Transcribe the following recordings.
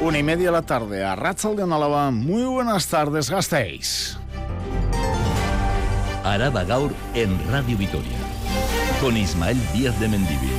Una y media de la tarde a Ratzal de Álava. Muy buenas tardes, gastéis. Araba Gaur en Radio Vitoria. Con Ismael Díaz de Mendivil.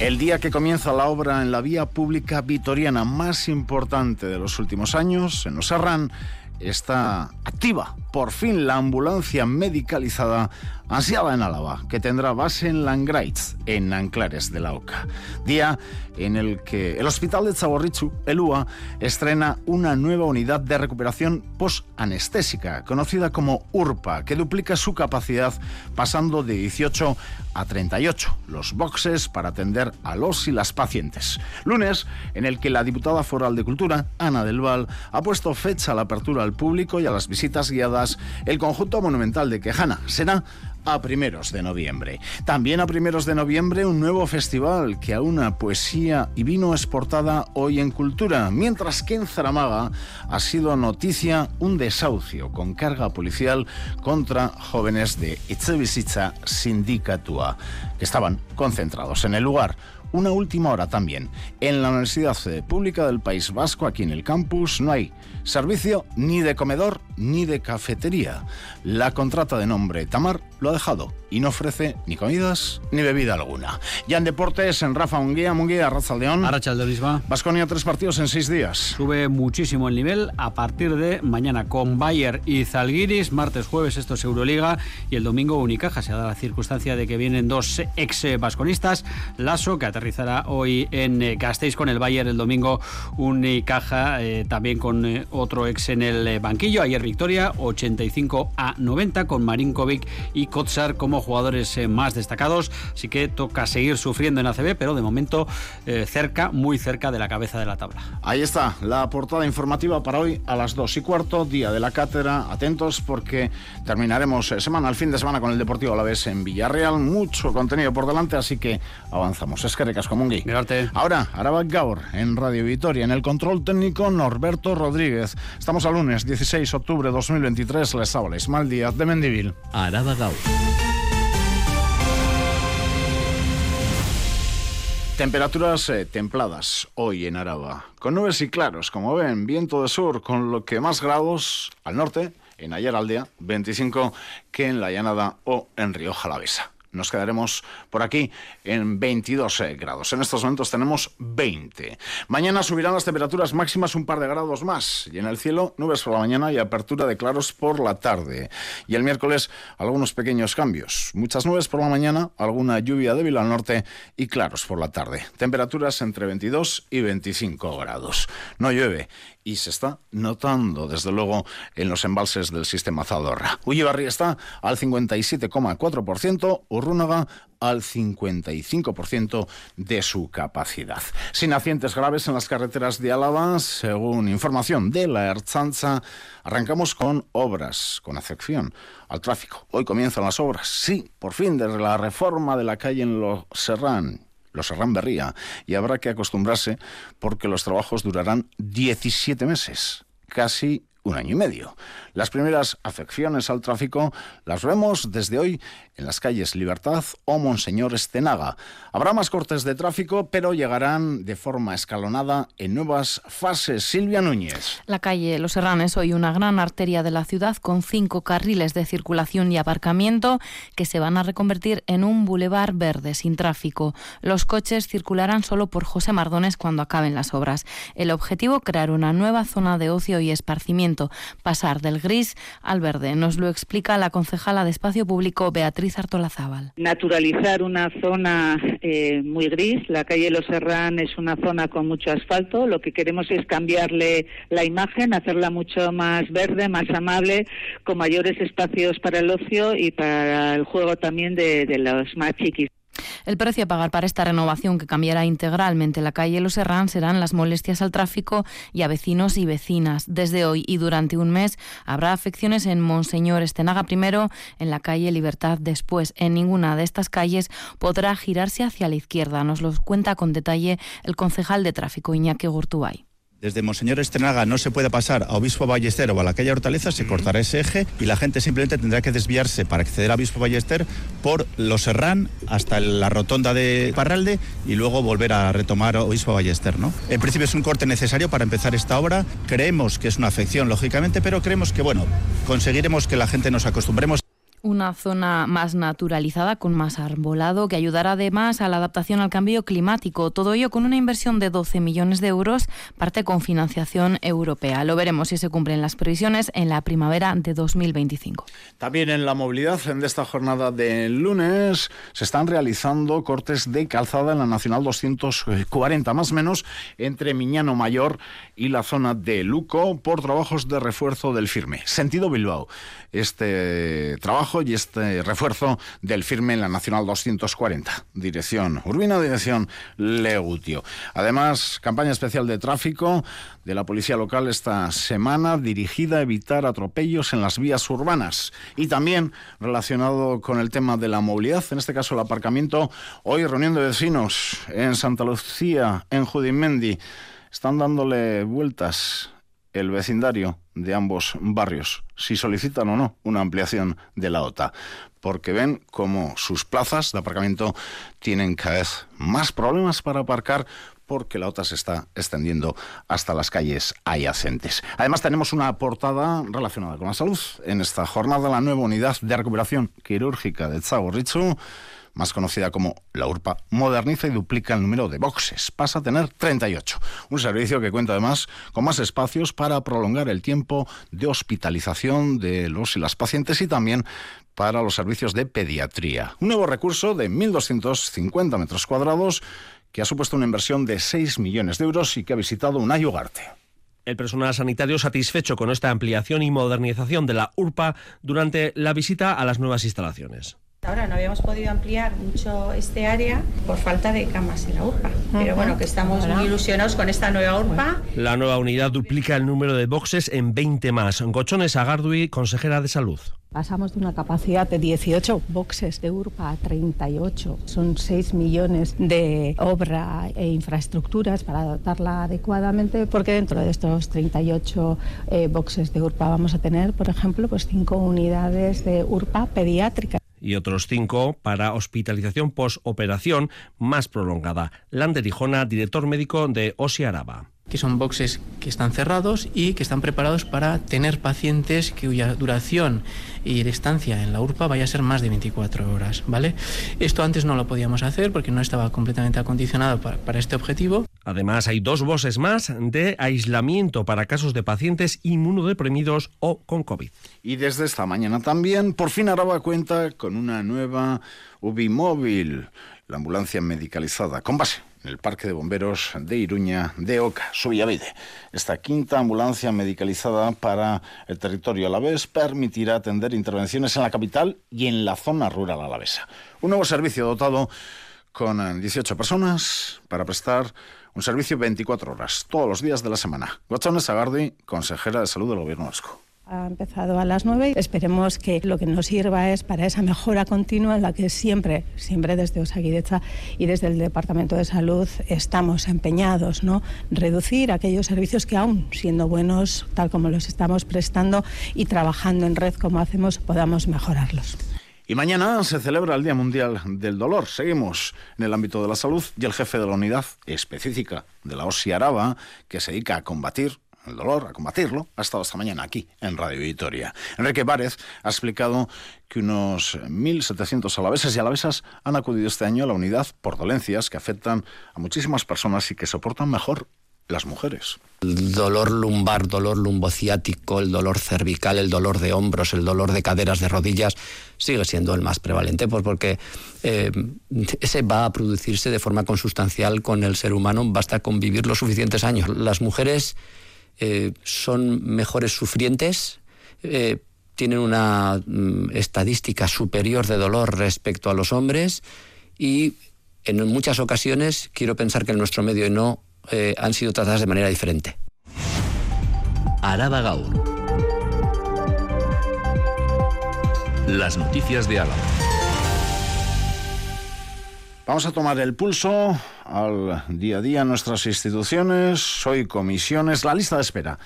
El día que comienza la obra en la vía pública vitoriana más importante de los últimos años, en Oserran, está activa por fin la ambulancia medicalizada ansiada en Álava, que tendrá base en Langraitz, en Anclares de la Oca. Día en el que el Hospital de Chaborrichu, el UA, estrena una nueva unidad de recuperación post-anestésica, conocida como URPA, que duplica su capacidad pasando de 18 a 38 los boxes para atender a los y las pacientes. Lunes, en el que la diputada foral de Cultura, Ana del Val, ha puesto fecha a la apertura al público y a las visitas guiadas el conjunto monumental de Quejana. Será a primeros de noviembre. También a primeros de noviembre un nuevo festival que aúna poesía y vino exportada hoy en cultura, mientras que en Zaramaga ha sido noticia un desahucio con carga policial contra jóvenes de Itzebisitza Sindicatua, que estaban concentrados en el lugar. Una última hora también. En la Universidad Pública del País Vasco, aquí en el campus, no hay servicio ni de comedor ni de cafetería. La contrata de nombre Tamar lo ha dejado y no ofrece ni comidas ni bebida alguna. Ya en deportes, en Rafa Munguía, Munguía, Arrachaldeón. Arrachaldeón, Vasconia, tres partidos en seis días. Sube muchísimo el nivel a partir de mañana con Bayer y Zalgiris. Martes, jueves, esto es Euroliga. Y el domingo Unicaja. Se dado la circunstancia de que vienen dos ex vasconistas. Lasso, que aterrizará hoy en eh, Gasteiz con el Bayer. El domingo Unicaja, eh, también con eh, otro ex en el banquillo. Ayer victoria, 85 a 90 con Marinkovic y Kotsar como jugadores eh, más destacados. Así que toca seguir sufriendo en ACB, pero de momento eh, cerca, muy cerca de la cabeza de la tabla. Ahí está la portada informativa para hoy a las 2 y cuarto, día de la cátedra. Atentos porque terminaremos eh, semana, al fin de semana con el Deportivo a la vez en Villarreal. Mucho contenido por delante, así que avanzamos. Es que recas como un Ahora, Araba Gaur en Radio Vitoria. En el control técnico, Norberto Rodríguez. Estamos al lunes 16 de octubre de 2023. Les habla Ismael Díaz de Mendivil. Araba Gaur. Temperaturas eh, templadas hoy en Araba, con nubes y claros, como ven, viento de sur, con lo que más grados al norte, en Ayer Aldea, 25, que en la Llanada o en Río Jalavesa. Nos quedaremos por aquí en 22 eh, grados. En estos momentos tenemos 20. Mañana subirán las temperaturas máximas un par de grados más. Y en el cielo, nubes por la mañana y apertura de claros por la tarde. Y el miércoles, algunos pequeños cambios. Muchas nubes por la mañana, alguna lluvia débil al norte y claros por la tarde. Temperaturas entre 22 y 25 grados. No llueve y se está notando, desde luego, en los embalses del sistema Zadorra. Ullibarri está al 57,4%, Urrúnaga al 55% de su capacidad. Sin accidentes graves en las carreteras de Álava, según información de la Ertzanza, arrancamos con obras, con afección al tráfico. Hoy comienzan las obras, sí, por fin, desde la reforma de la calle en Los Serrán los Serrán Berría, y habrá que acostumbrarse porque los trabajos durarán 17 meses, casi un año y medio. Las primeras afecciones al tráfico las vemos desde hoy en las calles Libertad o Monseñor Estenaga. Habrá más cortes de tráfico, pero llegarán de forma escalonada en nuevas fases. Silvia Núñez. La calle Los Serranes, hoy una gran arteria de la ciudad con cinco carriles de circulación y aparcamiento que se van a reconvertir en un bulevar verde sin tráfico. Los coches circularán solo por José Mardones cuando acaben las obras. El objetivo, crear una nueva zona de ocio y esparcimiento, pasar del gris al verde. Nos lo explica la concejala de Espacio Público Beatriz Artolazábal. Naturalizar una zona eh, muy gris. La calle Los Serrán es una zona con mucho asfalto. Lo que queremos es cambiarle la imagen, hacerla mucho más verde, más amable, con mayores espacios para el ocio y para el juego también de, de los más chiquis. El precio a pagar para esta renovación que cambiará integralmente la calle Los Serrán serán las molestias al tráfico y a vecinos y vecinas. Desde hoy y durante un mes habrá afecciones en Monseñor Estenaga primero, en la calle Libertad después. En ninguna de estas calles podrá girarse hacia la izquierda. Nos lo cuenta con detalle el concejal de tráfico Iñaki Gurtubay. Desde Monseñor Estrenaga no se puede pasar a Obispo Ballester o a la calle Hortaleza, se cortará ese eje y la gente simplemente tendrá que desviarse para acceder a Obispo Ballester por Los Serrán hasta la rotonda de Parralde y luego volver a retomar Obispo Ballester. ¿no? En principio es un corte necesario para empezar esta obra. Creemos que es una afección, lógicamente, pero creemos que bueno, conseguiremos que la gente nos acostumbremos. Una zona más naturalizada, con más arbolado, que ayudará además a la adaptación al cambio climático. Todo ello con una inversión de 12 millones de euros, parte con financiación europea. Lo veremos si se cumplen las previsiones en la primavera de 2025. También en la movilidad, en esta jornada de lunes, se están realizando cortes de calzada en la Nacional 240, más o menos, entre Miñano Mayor y la zona de Luco, por trabajos de refuerzo del firme. Sentido Bilbao. Este trabajo y este refuerzo del firme en la Nacional 240. Dirección Urbina, dirección Legutio. Además, campaña especial de tráfico de la policía local esta semana dirigida a evitar atropellos en las vías urbanas y también relacionado con el tema de la movilidad, en este caso el aparcamiento. Hoy reunión de vecinos en Santa Lucía, en Judimendi. Están dándole vueltas el vecindario de ambos barrios, si solicitan o no una ampliación de la OTA, porque ven como sus plazas de aparcamiento tienen cada vez más problemas para aparcar porque la OTA se está extendiendo hasta las calles adyacentes. Además tenemos una portada relacionada con la salud. En esta jornada la nueva unidad de recuperación quirúrgica de Richu más conocida como la URPA, moderniza y duplica el número de boxes. Pasa a tener 38. Un servicio que cuenta además con más espacios para prolongar el tiempo de hospitalización de los y las pacientes y también para los servicios de pediatría. Un nuevo recurso de 1.250 metros cuadrados que ha supuesto una inversión de 6 millones de euros y que ha visitado un Ayugarte. El personal sanitario satisfecho con esta ampliación y modernización de la URPA durante la visita a las nuevas instalaciones. Ahora no habíamos podido ampliar mucho este área por falta de camas en la URPA, pero bueno, que estamos muy ilusionados con esta nueva URPA. La nueva unidad duplica el número de boxes en 20 más. Gochones Agardui, consejera de Salud. Pasamos de una capacidad de 18 boxes de URPA a 38. Son 6 millones de obra e infraestructuras para dotarla adecuadamente, porque dentro de estos 38 eh, boxes de URPA vamos a tener, por ejemplo, pues 5 unidades de URPA pediátrica otros cinco para hospitalización post-operación más prolongada. Lander Hijona, director médico de Osi Araba que son boxes que están cerrados y que están preparados para tener pacientes cuya duración y estancia en la URPA vaya a ser más de 24 horas, ¿vale? Esto antes no lo podíamos hacer porque no estaba completamente acondicionado para este objetivo. Además, hay dos voces más de aislamiento para casos de pacientes inmunodeprimidos o con COVID. Y desde esta mañana también, por fin Araba cuenta con una nueva UBI móvil, la ambulancia medicalizada, con base en el Parque de Bomberos de Iruña de Oca, Subillavide. Esta quinta ambulancia medicalizada para el territorio alavés permitirá atender intervenciones en la capital y en la zona rural alavesa. Un nuevo servicio dotado con 18 personas para prestar un servicio 24 horas, todos los días de la semana. Guachones Agardi, consejera de Salud del Gobierno Vasco ha empezado a las 9. Esperemos que lo que nos sirva es para esa mejora continua en la que siempre, siempre desde Osaguidecha y desde el Departamento de Salud estamos empeñados, ¿no? Reducir aquellos servicios que aún siendo buenos, tal como los estamos prestando y trabajando en red como hacemos, podamos mejorarlos. Y mañana se celebra el Día Mundial del Dolor. Seguimos en el ámbito de la salud y el jefe de la unidad específica de la OSI Araba, que se dedica a combatir el dolor, a combatirlo, ha estado esta mañana aquí en Radio Vitoria. Enrique Várez ha explicado que unos 1.700 alaveses y alavesas han acudido este año a la unidad por dolencias que afectan a muchísimas personas y que soportan mejor las mujeres. El dolor lumbar, dolor lumbociático, el dolor cervical, el dolor de hombros, el dolor de caderas, de rodillas, sigue siendo el más prevalente, pues porque eh, ese va a producirse de forma consustancial con el ser humano, basta convivir los suficientes años. Las mujeres eh, son mejores sufrientes, eh, tienen una mm, estadística superior de dolor respecto a los hombres y en muchas ocasiones quiero pensar que en nuestro medio no eh, han sido tratadas de manera diferente. Araba Gaur. Las noticias de Álava. Vamos a tomar el pulso al día a día en nuestras instituciones, hoy comisiones, la lista de espera.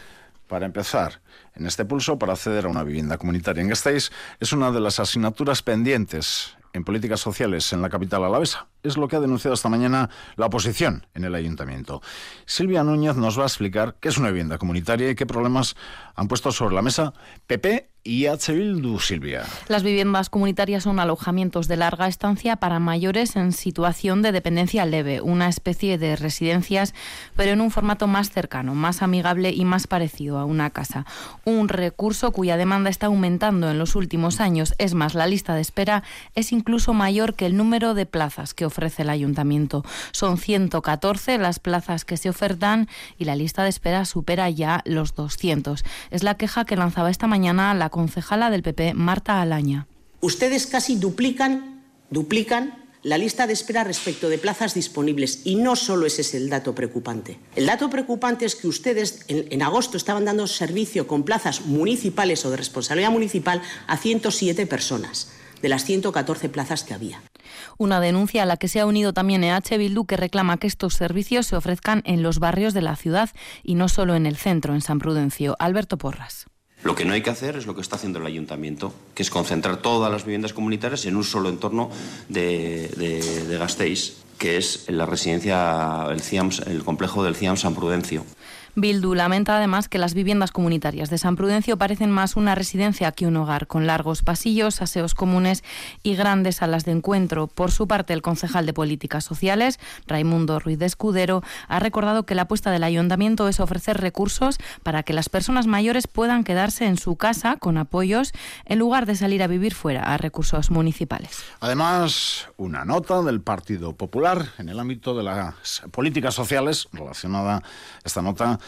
Para empezar, en este pulso para acceder a una vivienda comunitaria en Gasteiz es una de las asignaturas pendientes en políticas sociales en la capital alavesa. Es lo que ha denunciado esta mañana la oposición en el ayuntamiento. Silvia Núñez nos va a explicar qué es una vivienda comunitaria y qué problemas han puesto sobre la mesa PP y H. Bildu, Silvia. Las viviendas comunitarias son alojamientos de larga estancia para mayores en situación de dependencia leve, una especie de residencias, pero en un formato más cercano, más amigable y más parecido a una casa. Un recurso cuya demanda está aumentando en los últimos años. Es más, la lista de espera es incluso mayor que el número de plazas que ofrece el ayuntamiento. Son 114 las plazas que se ofertan y la lista de espera supera ya los 200. Es la queja que lanzaba esta mañana la concejala del PP, Marta Alaña. Ustedes casi duplican, duplican la lista de espera respecto de plazas disponibles. Y no solo ese es el dato preocupante. El dato preocupante es que ustedes en, en, agosto estaban dando servicio con plazas municipales o de responsabilidad municipal a 107 personas de las 114 plazas que había. Una denuncia a la que se ha unido también EH Bildu que reclama que estos servicios se ofrezcan en los barrios de la ciudad y no solo en el centro, en San Prudencio. Alberto Porras. Lo que no hay que hacer es lo que está haciendo el ayuntamiento, que es concentrar todas las viviendas comunitarias en un solo entorno de, de, de Gasteiz, que es la residencia, el, el complejo del CIAM San Prudencio. Bildu lamenta además que las viviendas comunitarias de San Prudencio parecen más una residencia que un hogar, con largos pasillos, aseos comunes y grandes salas de encuentro. Por su parte, el concejal de Políticas Sociales, Raimundo Ruiz de Escudero, ha recordado que la apuesta del ayuntamiento es ofrecer recursos para que las personas mayores puedan quedarse en su casa con apoyos en lugar de salir a vivir fuera a recursos municipales. Además, una nota del Partido Popular en el ámbito de las políticas sociales relacionada esta nota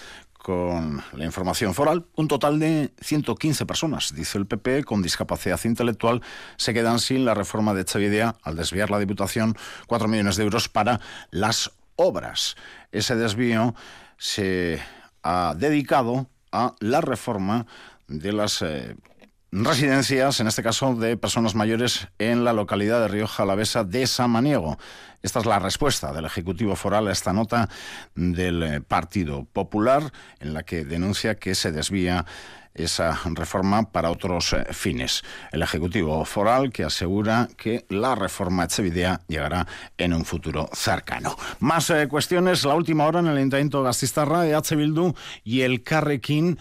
con la información foral, un total de 115 personas, dice el PP, con discapacidad intelectual, se quedan sin la reforma de Echevidea al desviar la Diputación 4 millones de euros para las obras. Ese desvío se ha dedicado a la reforma de las eh, residencias, en este caso de personas mayores en la localidad de Rioja Alavesa de Samaniego. Esta es la respuesta del Ejecutivo Foral a esta nota del Partido Popular en la que denuncia que se desvía esa reforma para otros eh, fines. El Ejecutivo Foral que asegura que la reforma Echevidea llegará en un futuro cercano. Más eh, cuestiones, la última hora en el Ayuntamiento Gastistarra, EH Bildu y el Carrequín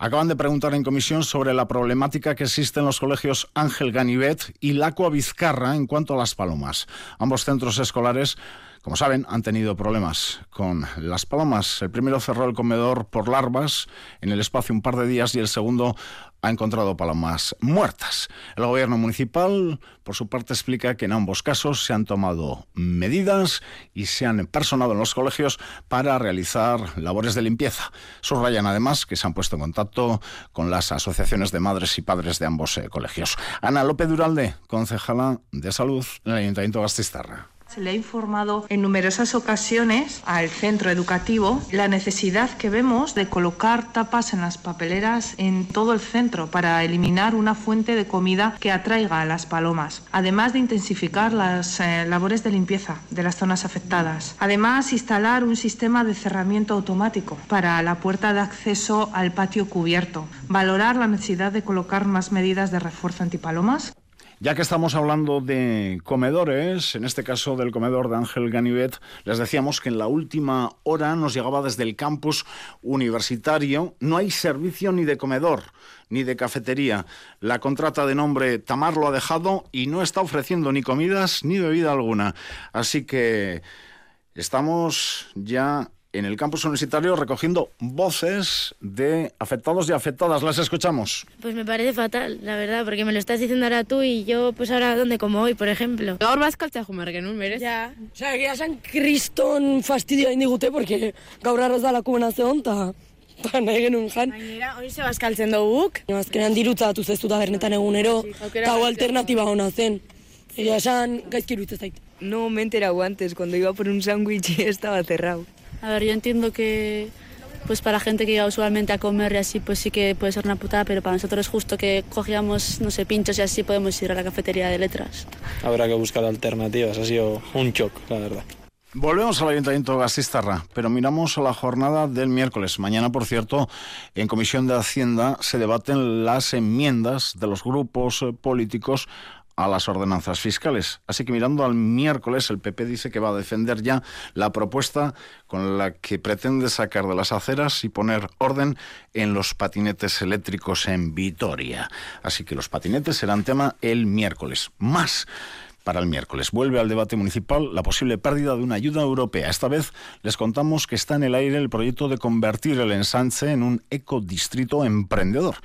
Acaban de preguntar en comisión sobre la problemática que existe en los colegios Ángel Ganivet y Lacua Vizcarra en cuanto a las palomas. Ambos centros escolares como saben, han tenido problemas con las palomas. El primero cerró el comedor por larvas en el espacio un par de días y el segundo ha encontrado palomas muertas. El gobierno municipal, por su parte, explica que en ambos casos se han tomado medidas y se han personado en los colegios para realizar labores de limpieza. Subrayan además que se han puesto en contacto con las asociaciones de madres y padres de ambos eh, colegios. Ana López Duralde, concejala de salud en el Ayuntamiento de Gastistarra. Se le ha informado en numerosas ocasiones al centro educativo la necesidad que vemos de colocar tapas en las papeleras en todo el centro para eliminar una fuente de comida que atraiga a las palomas, además de intensificar las eh, labores de limpieza de las zonas afectadas. Además, instalar un sistema de cerramiento automático para la puerta de acceso al patio cubierto. Valorar la necesidad de colocar más medidas de refuerzo antipalomas. Ya que estamos hablando de comedores, en este caso del comedor de Ángel Ganivet, les decíamos que en la última hora nos llegaba desde el campus universitario, no hay servicio ni de comedor ni de cafetería. La contrata de nombre Tamar lo ha dejado y no está ofreciendo ni comidas ni bebida alguna. Así que estamos ya en el campus universitario recogiendo voces de afectados y afectadas. ¿Las escuchamos? Pues me parece fatal, la verdad, porque me lo estás diciendo ahora tú y yo, pues ahora, ¿dónde como hoy, por ejemplo? Gaur bazkaltzea jumargen, un merez? Ya. Osea, egia esan kriston fastidio hain digute, porque gaur arroz da lakuna zeon, eta ba, nahi genuen jan. Gainera, hori ze bazkaltzen duguk. Azkenean dirutzatu zestu da bernetan egunero, eta hau alternatiba hona zen. Egia esan, gaizki iruditzen zait. No me he enterado antes, cuando iba por un sándwich estaba cerrado. A ver, yo entiendo que, pues para gente que iba usualmente a comer y así, pues sí que puede ser una putada, pero para nosotros es justo que cogíamos, no sé, pinchos y así podemos ir a la cafetería de letras. Habrá que buscar alternativas, ha sido un shock, la verdad. Volvemos al Ayuntamiento de Gastistarra, pero miramos a la jornada del miércoles. Mañana, por cierto, en Comisión de Hacienda se debaten las enmiendas de los grupos eh, políticos a las ordenanzas fiscales. Así que mirando al miércoles, el PP dice que va a defender ya la propuesta con la que pretende sacar de las aceras y poner orden en los patinetes eléctricos en Vitoria. Así que los patinetes serán tema el miércoles. Más para el miércoles. Vuelve al debate municipal la posible pérdida de una ayuda europea. Esta vez les contamos que está en el aire el proyecto de convertir el ensanche en un ecodistrito emprendedor.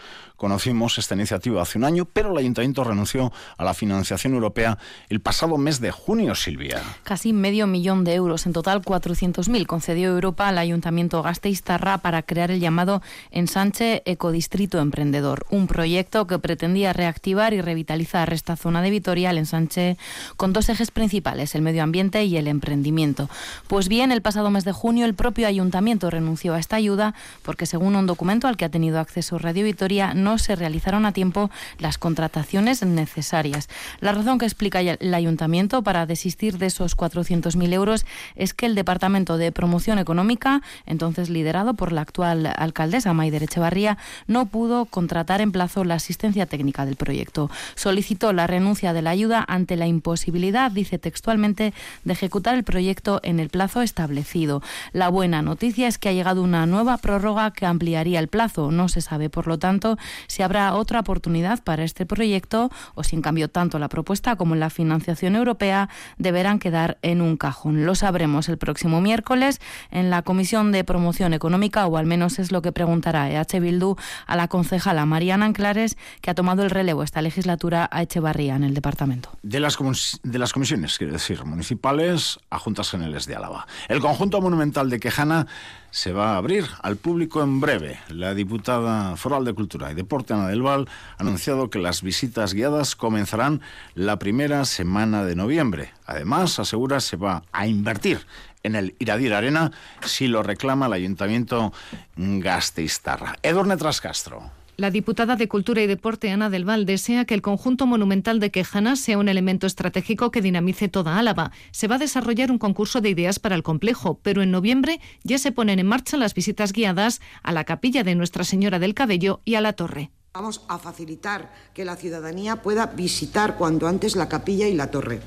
Conocimos esta iniciativa hace un año, pero el ayuntamiento renunció a la financiación europea el pasado mes de junio, Silvia. Casi medio millón de euros, en total 400.000, concedió Europa al ayuntamiento Gasteiztarra para crear el llamado Ensanche Ecodistrito Emprendedor, un proyecto que pretendía reactivar y revitalizar esta zona de Vitoria, el ensanche, con dos ejes principales, el medio ambiente y el emprendimiento. Pues bien, el pasado mes de junio el propio ayuntamiento renunció a esta ayuda porque según un documento al que ha tenido acceso Radio Vitoria no se realizaron a tiempo las contrataciones necesarias. La razón que explica el ayuntamiento para desistir de esos 400.000 euros es que el Departamento de Promoción Económica, entonces liderado por la actual alcaldesa Maider Echevarría, no pudo contratar en plazo la asistencia técnica del proyecto. Solicitó la renuncia de la ayuda ante la imposibilidad, dice textualmente, de ejecutar el proyecto en el plazo establecido. La buena noticia es que ha llegado una nueva prórroga que ampliaría el plazo. No se sabe, por lo tanto, si habrá otra oportunidad para este proyecto o si en cambio tanto la propuesta como la financiación europea deberán quedar en un cajón. Lo sabremos el próximo miércoles en la Comisión de Promoción Económica o al menos es lo que preguntará EH Bildu a la concejala Mariana Anclares que ha tomado el relevo esta legislatura a Echevarría en el departamento. De las, de las comisiones, quiero decir, municipales a Juntas Generales de Álava. El conjunto monumental de Quejana se va a abrir al público en breve. La diputada foral de Cultura y Deporte, Ana del ha anunciado que las visitas guiadas comenzarán la primera semana de noviembre. Además, asegura se va a invertir en el Iradir Arena si lo reclama el Ayuntamiento Gasteiztarra. Edurne Trascastro. La diputada de Cultura y Deporte, Ana del Val, desea que el conjunto monumental de Quejana sea un elemento estratégico que dinamice toda Álava. Se va a desarrollar un concurso de ideas para el complejo, pero en noviembre ya se ponen en marcha las visitas guiadas a la capilla de Nuestra Señora del Cabello y a la torre. Vamos a facilitar que la ciudadanía pueda visitar cuanto antes la capilla y la torre.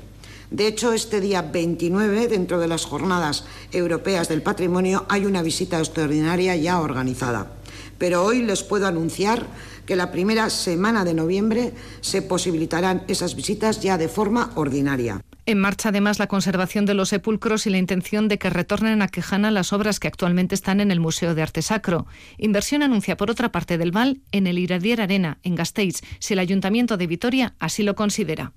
De hecho, este día 29, dentro de las jornadas europeas del patrimonio, hay una visita extraordinaria ya organizada pero hoy les puedo anunciar que la primera semana de noviembre se posibilitarán esas visitas ya de forma ordinaria. En marcha además la conservación de los sepulcros y la intención de que retornen a Quejana las obras que actualmente están en el Museo de Arte Sacro. Inversión anuncia por otra parte del Val en el Iradier Arena, en Gasteiz, si el Ayuntamiento de Vitoria así lo considera.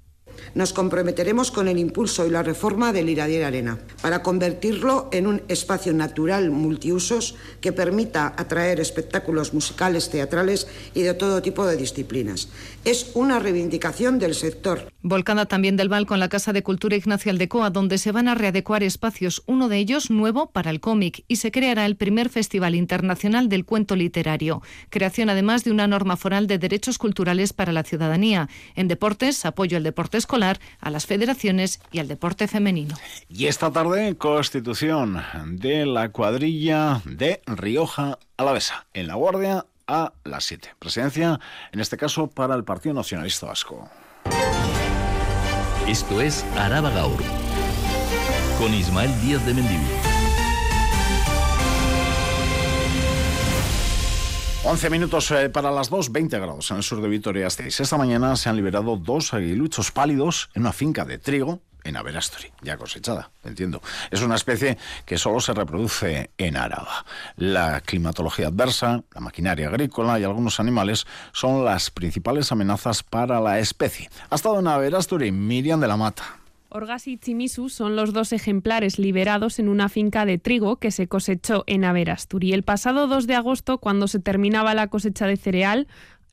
Nos comprometeremos con el impulso y la reforma del Iradier Arena para convertirlo en un espacio natural multiusos que permita atraer espectáculos musicales, teatrales y de todo tipo de disciplinas. Es una reivindicación del sector. Volcada también del Val con la Casa de Cultura Ignacio Aldecoa, donde se van a readecuar espacios, uno de ellos nuevo para el cómic, y se creará el primer Festival Internacional del Cuento Literario. Creación además de una norma foral de derechos culturales para la ciudadanía. En deportes, apoyo al deporte escolar, a las federaciones y al deporte femenino. Y esta tarde, constitución de la cuadrilla de Rioja Alavesa, en La Guardia a las 7. Presidencia, en este caso, para el Partido Nacionalista Vasco. Esto es Araba Gaur, con Ismael Díaz de Mendivil. 11 minutos eh, para las 2, 20 grados en el sur de Vitoria-Gasteiz. Esta mañana se han liberado dos aguiluchos pálidos en una finca de trigo en Averasturi, ya cosechada, entiendo. Es una especie que solo se reproduce en Araba. La climatología adversa, la maquinaria agrícola y algunos animales son las principales amenazas para la especie. Ha estado en Averasturi Miriam de la Mata. Orgas y Chimisu son los dos ejemplares liberados en una finca de trigo que se cosechó en Averasturi. El pasado 2 de agosto, cuando se terminaba la cosecha de cereal,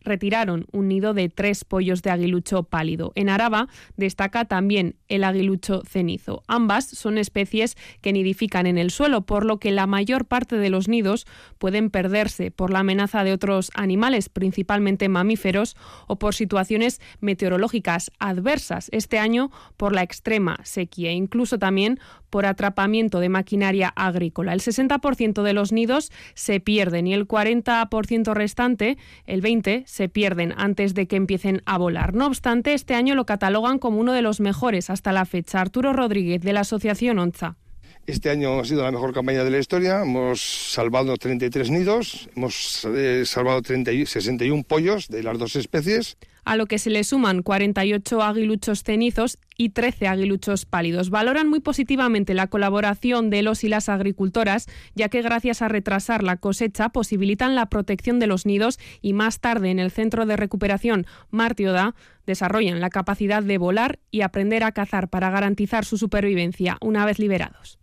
retiraron un nido de tres pollos de aguilucho pálido. En Araba destaca también el aguilucho cenizo. Ambas son especies que nidifican en el suelo, por lo que la mayor parte de los nidos pueden perderse por la amenaza de otros animales, principalmente mamíferos, o por situaciones meteorológicas adversas. Este año por la extrema sequía, incluso también por atrapamiento de maquinaria agrícola. El 60% de los nidos se pierden y el 40% restante, el 20%, se pierden antes de que empiecen a volar. No obstante, este año lo catalogan como uno de los mejores hasta la fecha. Arturo Rodríguez, de la Asociación ONZA. Este año ha sido la mejor campaña de la historia. Hemos salvado 33 nidos, hemos eh, salvado 30, 61 pollos de las dos especies. A lo que se le suman 48 aguiluchos cenizos y 13 aguiluchos pálidos. Valoran muy positivamente la colaboración de los y las agricultoras, ya que gracias a retrasar la cosecha posibilitan la protección de los nidos y más tarde en el centro de recuperación Martioda desarrollan la capacidad de volar y aprender a cazar para garantizar su supervivencia una vez liberados.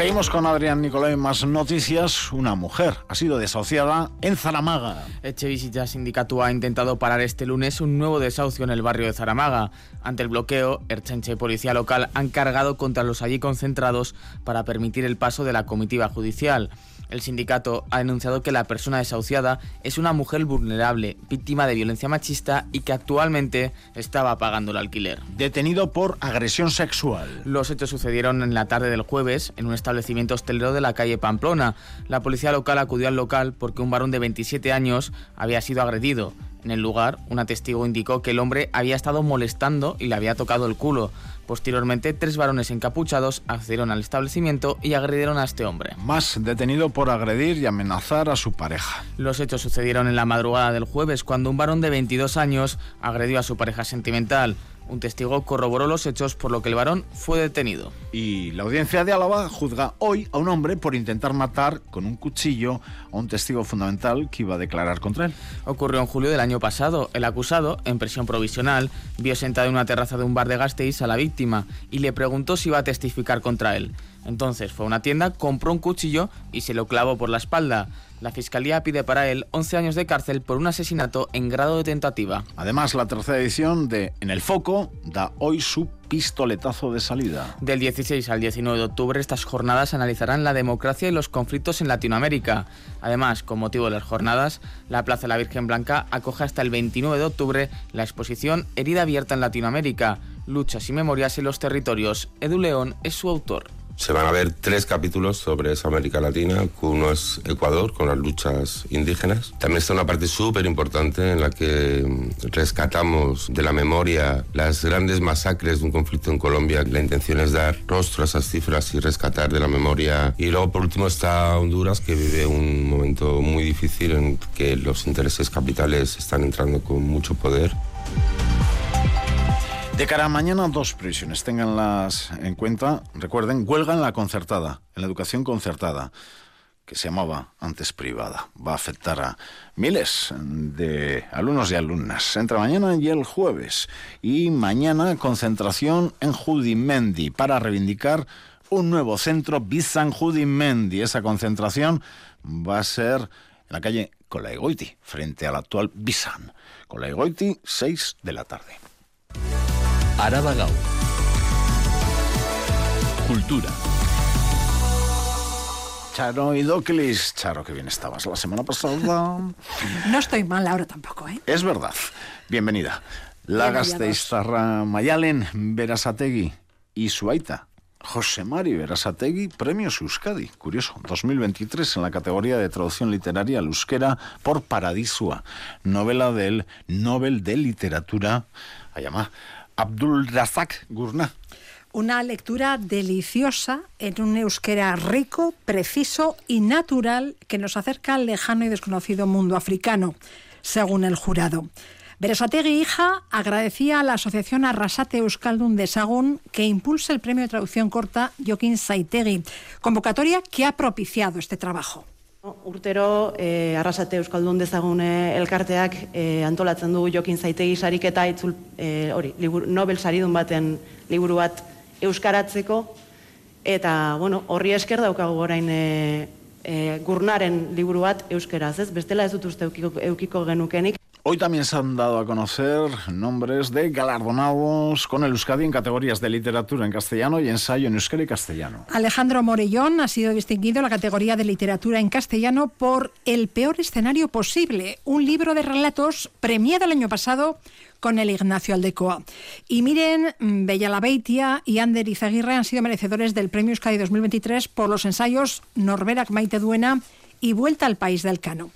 Seguimos con Adrián Nicolai, más noticias. Una mujer ha sido desahuciada en Zaramaga. Echevisita Sindicato ha intentado parar este lunes un nuevo desahucio en el barrio de Zaramaga. Ante el bloqueo, Erchenche y Policía Local han cargado contra los allí concentrados para permitir el paso de la comitiva judicial. El sindicato ha denunciado que la persona desahuciada es una mujer vulnerable, víctima de violencia machista y que actualmente estaba pagando el alquiler. Detenido por agresión sexual. Los hechos sucedieron en la tarde del jueves en un establecimiento hostelero de la calle Pamplona. La policía local acudió al local porque un varón de 27 años había sido agredido. En el lugar, una testigo indicó que el hombre había estado molestando y le había tocado el culo. Posteriormente, tres varones encapuchados accedieron al establecimiento y agredieron a este hombre. Más detenido por agredir y amenazar a su pareja. Los hechos sucedieron en la madrugada del jueves cuando un varón de 22 años agredió a su pareja sentimental. Un testigo corroboró los hechos por lo que el varón fue detenido. Y la audiencia de Álava juzga hoy a un hombre por intentar matar con un cuchillo a un testigo fundamental que iba a declarar contra él. Ocurrió en julio del año pasado. El acusado, en prisión provisional, vio sentada en una terraza de un bar de Gasteiz a la víctima y le preguntó si iba a testificar contra él. Entonces fue a una tienda, compró un cuchillo y se lo clavó por la espalda. La Fiscalía pide para él 11 años de cárcel por un asesinato en grado de tentativa. Además, la tercera edición de En el Foco da hoy su pistoletazo de salida. Del 16 al 19 de octubre, estas jornadas analizarán la democracia y los conflictos en Latinoamérica. Además, con motivo de las jornadas, la Plaza de la Virgen Blanca acoge hasta el 29 de octubre la exposición Herida Abierta en Latinoamérica, luchas y memorias en los territorios. Edu León es su autor. Se van a ver tres capítulos sobre esa América Latina. Uno es Ecuador, con las luchas indígenas. También está una parte súper importante en la que mm, rescatamos de la memoria las grandes masacres de un conflicto en Colombia. La intención es dar rostro a esas cifras y rescatar de la memoria. Y luego, por último, está Honduras, que vive un momento muy difícil en que los intereses capitales están entrando con mucho poder. De cara a mañana, dos previsiones. Ténganlas en cuenta. Recuerden, huelga en la concertada, en la educación concertada, que se llamaba antes privada. Va a afectar a miles de alumnos y alumnas. Entre mañana y el jueves. Y mañana, concentración en Judimendi para reivindicar un nuevo centro Bizan Judimendi. Esa concentración va a ser en la calle Colaegoiti, frente al actual Bizan. Colaegoiti, 6 de la tarde. Araba Gau. Cultura. Charo y Doclis. Charo, que bien estabas la semana pasada. No estoy mal ahora tampoco, ¿eh? Es verdad. Bienvenida. La Gasteiztarra Mayalen Berasategui y Suaita. José Mari Berasategui, Premios Euskadi. Curioso, 2023 en la categoría de traducción literaria al euskera por Paradisua, novela del Nobel de Literatura, Ayamá, Abdul Razak Gurna. Una lectura deliciosa en un euskera rico, preciso y natural que nos acerca al lejano y desconocido mundo africano, según el jurado. Berasategui hija agradecía a la asociación Arrasate Euskaldun de Sagún que impulsa el premio de traducción corta Joaquín Saitegui, convocatoria que ha propiciado este trabajo. Urtero, eh, arrasate Euskaldun dezagun eh, elkarteak eh, antolatzen du Jokin Zaitegi sariketa itzul, eh, hori, libur, Nobel saridun baten liburu bat euskaratzeko, eta, bueno, horri esker daukagu orain eh, e, gurnaren liburu bat euskeraz, ez? Bestela ez dut uste eukiko, eukiko genukenik. Hoy también se han dado a conocer nombres de galardonados con el Euskadi en categorías de literatura en castellano y ensayo en euskera y castellano. Alejandro Morellón ha sido distinguido en la categoría de literatura en castellano por El peor escenario posible, un libro de relatos premiado el año pasado con el Ignacio Aldecoa. Y miren, Bella Labeitia y Ander Izaguirre han sido merecedores del Premio Euskadi 2023 por los ensayos Norberak Maite Duena y Vuelta al País del Cano.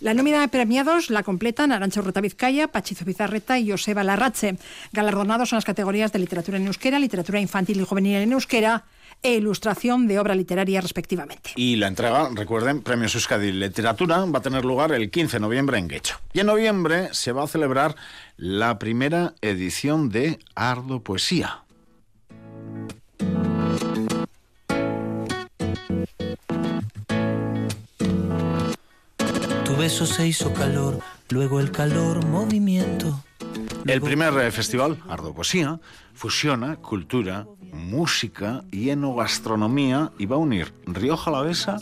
La nómina de premiados la completan Arancha Urreta Vizcaya, Pachizo Pizarreta y Joseba Larrache, galardonados en las categorías de literatura en euskera, literatura infantil y juvenil en euskera e ilustración de obra literaria respectivamente. Y la entrega, recuerden, Premios Euskadi Literatura va a tener lugar el 15 de noviembre en Guecho. Y en noviembre se va a celebrar la primera edición de Ardo Poesía. Beso se hizo calor, luego el calor movimiento. El primer eh, festival, Ardo Poesía, fusiona cultura, música y enogastronomía y va a unir Rioja Alavesa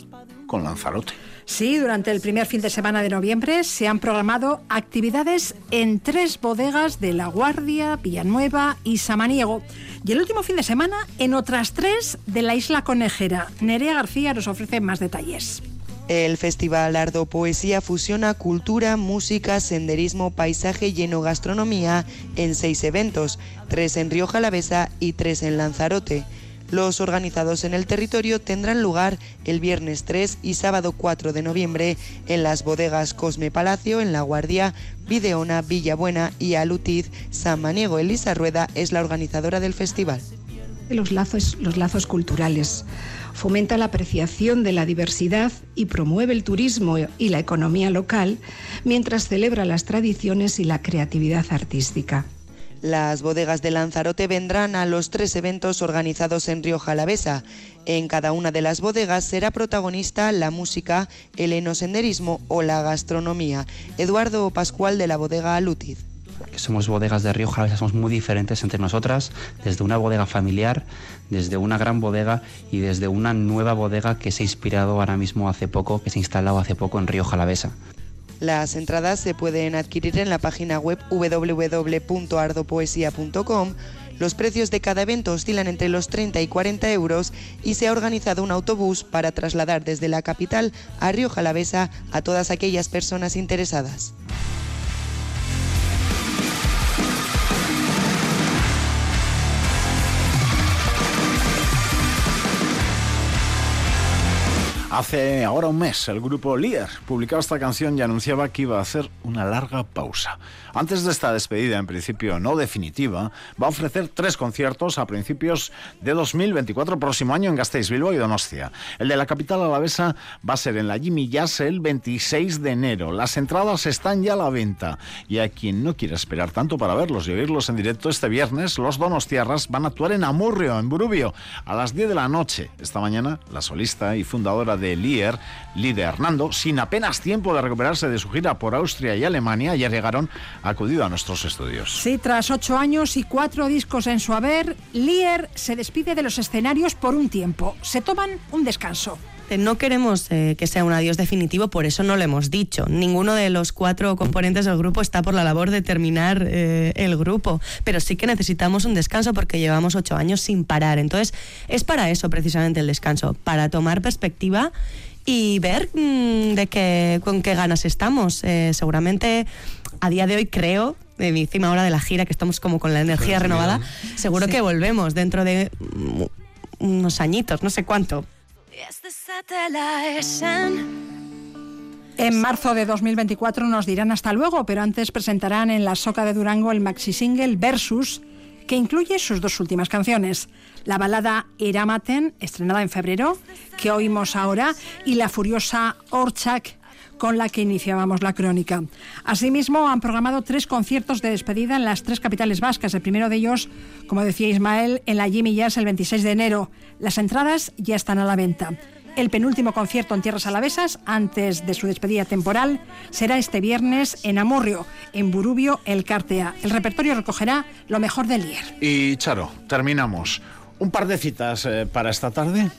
con Lanzarote. Sí, durante el primer fin de semana de noviembre se han programado actividades en tres bodegas de La Guardia, Villanueva y Samaniego. Y el último fin de semana en otras tres de la Isla Conejera. Nerea García nos ofrece más detalles. El Festival Ardo Poesía fusiona cultura, música, senderismo, paisaje y enogastronomía en seis eventos, tres en Rioja Alavesa y tres en Lanzarote. Los organizados en el territorio tendrán lugar el viernes 3 y sábado 4 de noviembre en las bodegas Cosme Palacio, en La Guardia, Videona, Villabuena y Alutiz. San Maniego Elisa Rueda es la organizadora del festival. Los lazos, los lazos culturales fomenta la apreciación de la diversidad y promueve el turismo y la economía local, mientras celebra las tradiciones y la creatividad artística. Las bodegas de Lanzarote vendrán a los tres eventos organizados en Rioja Alavesa. En cada una de las bodegas será protagonista la música, el enosenderismo o la gastronomía. Eduardo Pascual de la bodega Alutiz que somos bodegas de Rioja, a somos muy diferentes entre nosotras, desde una bodega familiar, desde una gran bodega y desde una nueva bodega que se ha inspirado ahora mismo hace poco, que se ha instalado hace poco en Rioja Alavesa. Las entradas se pueden adquirir en la página web www.ardopoesia.com. Los precios de cada evento oscilan entre los 30 y 40 euros y se ha organizado un autobús para trasladar desde la capital a Rioja Alavesa a todas aquellas personas interesadas. Hace ahora un mes el grupo Lear publicaba esta canción y anunciaba que iba a hacer una larga pausa. Antes de esta despedida, en principio no definitiva, va a ofrecer tres conciertos a principios de 2024, próximo año en Gasteiz, Bilbao y Donostia. El de la capital alavesa va a ser en la Jimmy Jazz el 26 de enero. Las entradas están ya a la venta y a quien no quiera esperar tanto para verlos y oírlos en directo este viernes, los Donostiarras van a actuar en Amurrio, en Burubio, a las 10 de la noche. Esta mañana, la solista y fundadora de Lier, Lide Hernando, sin apenas tiempo de recuperarse de su gira por Austria y Alemania, ya llegaron acudido a nuestros estudios. Sí, tras ocho años y cuatro discos en su haber, Lier se despide de los escenarios por un tiempo. Se toman un descanso. No queremos eh, que sea un adiós definitivo, por eso no lo hemos dicho. Ninguno de los cuatro componentes del grupo está por la labor de terminar eh, el grupo, pero sí que necesitamos un descanso porque llevamos ocho años sin parar. Entonces, es para eso precisamente el descanso, para tomar perspectiva y ver mm, de qué, con qué ganas estamos. Eh, seguramente a día de hoy creo de encima hora de la gira, que estamos como con la energía renovada, seguro que volvemos dentro de mm, unos añitos, no sé cuánto. En marzo de 2024 nos dirán hasta luego, pero antes presentarán en la Soca de Durango el maxi single Versus, que incluye sus dos últimas canciones, la balada Eramaten, estrenada en febrero, que oímos ahora, y la furiosa Orchak, con la que iniciábamos la crónica. Asimismo, han programado tres conciertos de despedida en las tres capitales vascas. El primero de ellos, como decía Ismael, en la Jimmy Jazz el 26 de enero. Las entradas ya están a la venta. El penúltimo concierto en Tierras Alavesas, antes de su despedida temporal, será este viernes en Amurrio, en Burubio, el Cartea. El repertorio recogerá lo mejor del Lier. Y Charo, terminamos. Un par de citas eh, para esta tarde.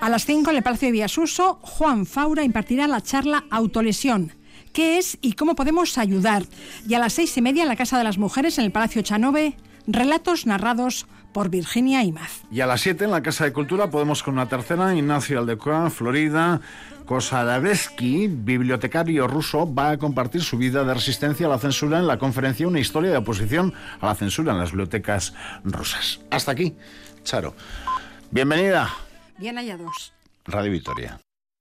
A las 5 en el Palacio de Viasuso, Juan Faura impartirá la charla Autolesión. ¿Qué es y cómo podemos ayudar? Y a las seis y media en la Casa de las Mujeres, en el Palacio Chanove, relatos narrados por Virginia Imaz. Y a las 7 en la Casa de Cultura podemos con una tercera, Ignacio Aldecoa, Florida. Kosaravsky, bibliotecario ruso, va a compartir su vida de resistencia a la censura en la conferencia Una historia de oposición a la censura en las bibliotecas rusas. Hasta aquí, Charo. Bienvenida. Bien hallados. Radio Victoria.